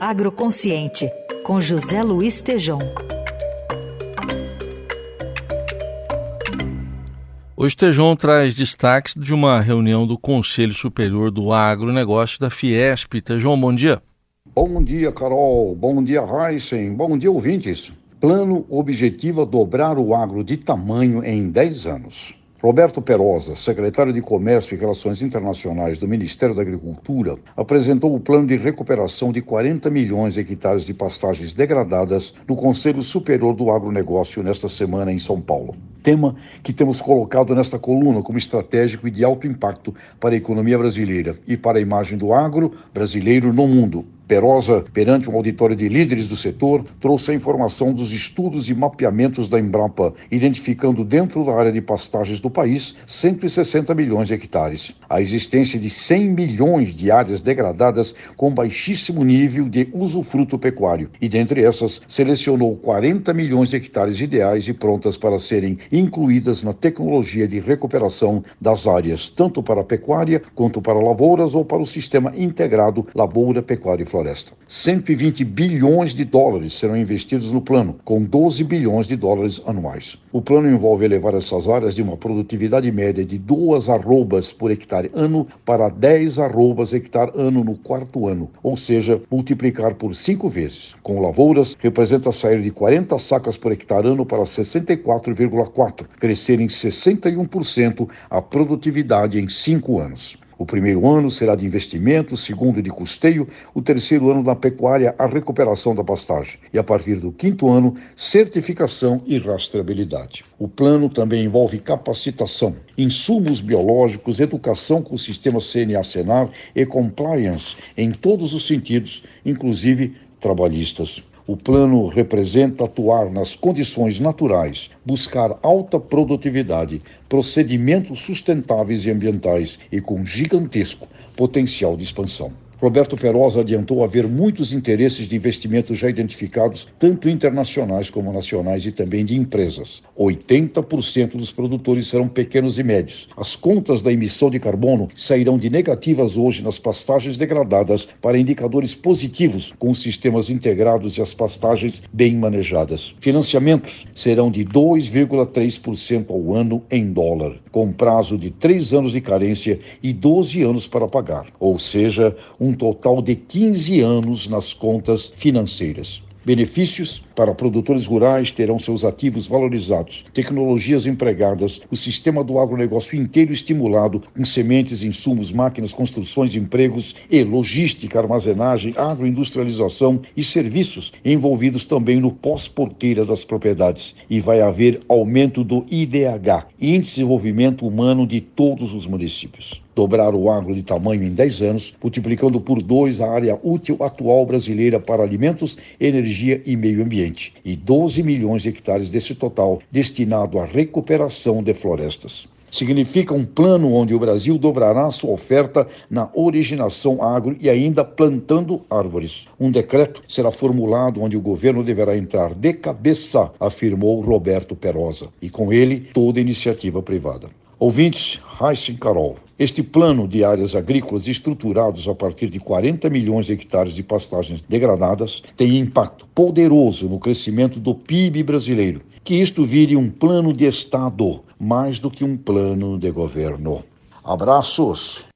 Agroconsciente, com José Luiz Tejom. Hoje Tejon traz destaques de uma reunião do Conselho Superior do Agronegócio da Fiesp. Tejon, bom dia. Bom dia, Carol. Bom dia, Heisen. Bom dia, ouvintes. Plano objetiva dobrar o agro de tamanho em 10 anos. Roberto Perosa, secretário de Comércio e Relações Internacionais do Ministério da Agricultura, apresentou o plano de recuperação de 40 milhões de hectares de pastagens degradadas no Conselho Superior do Agronegócio nesta semana em São Paulo. Tema que temos colocado nesta coluna como estratégico e de alto impacto para a economia brasileira e para a imagem do agro brasileiro no mundo. Perosa, perante um auditório de líderes do setor, trouxe a informação dos estudos e mapeamentos da Embrapa, identificando dentro da área de pastagens do país 160 milhões de hectares. A existência de 100 milhões de áreas degradadas com baixíssimo nível de usufruto pecuário, e dentre essas selecionou 40 milhões de hectares ideais e prontas para serem incluídas na tecnologia de recuperação das áreas, tanto para a pecuária quanto para lavouras ou para o sistema integrado lavoura, pecuária e floresta floresta. 120 bilhões de dólares serão investidos no plano, com 12 bilhões de dólares anuais. O plano envolve elevar essas áreas de uma produtividade média de duas arrobas por hectare ano para 10 arrobas hectare ano no quarto ano, ou seja, multiplicar por cinco vezes. Com lavouras, representa sair de 40 sacas por hectare ano para 64,4, crescer em 61% a produtividade em cinco anos. O primeiro ano será de investimento, o segundo de custeio, o terceiro ano da pecuária, a recuperação da pastagem. E a partir do quinto ano, certificação e rastreabilidade. O plano também envolve capacitação, insumos biológicos, educação com o sistema CNA-Senar e compliance em todos os sentidos, inclusive trabalhistas. O plano representa atuar nas condições naturais, buscar alta produtividade, procedimentos sustentáveis e ambientais e com gigantesco potencial de expansão. Roberto Perosa adiantou haver muitos interesses de investimento já identificados, tanto internacionais como nacionais e também de empresas. 80% dos produtores serão pequenos e médios. As contas da emissão de carbono sairão de negativas hoje nas pastagens degradadas para indicadores positivos com os sistemas integrados e as pastagens bem manejadas. Financiamentos serão de 2,3% ao ano em dólar, com prazo de 3 anos de carência e 12 anos para pagar, ou seja, um um total de 15 anos nas contas financeiras. Benefícios para produtores rurais terão seus ativos valorizados, tecnologias empregadas, o sistema do agronegócio inteiro estimulado com sementes, insumos, máquinas, construções, empregos e logística, armazenagem, agroindustrialização e serviços envolvidos também no pós-porteira das propriedades. E vai haver aumento do IDH, Índice de Desenvolvimento Humano de todos os municípios dobrar o agro de tamanho em 10 anos, multiplicando por dois a área útil atual brasileira para alimentos, energia e meio ambiente, e 12 milhões de hectares desse total destinado à recuperação de florestas. Significa um plano onde o Brasil dobrará sua oferta na originação agro e ainda plantando árvores. Um decreto será formulado onde o governo deverá entrar de cabeça, afirmou Roberto Perosa, e com ele toda iniciativa privada. Ouvintes, Heisen Carol, este plano de áreas agrícolas estruturados a partir de 40 milhões de hectares de pastagens degradadas tem impacto poderoso no crescimento do PIB brasileiro. Que isto vire um plano de Estado mais do que um plano de governo. Abraços!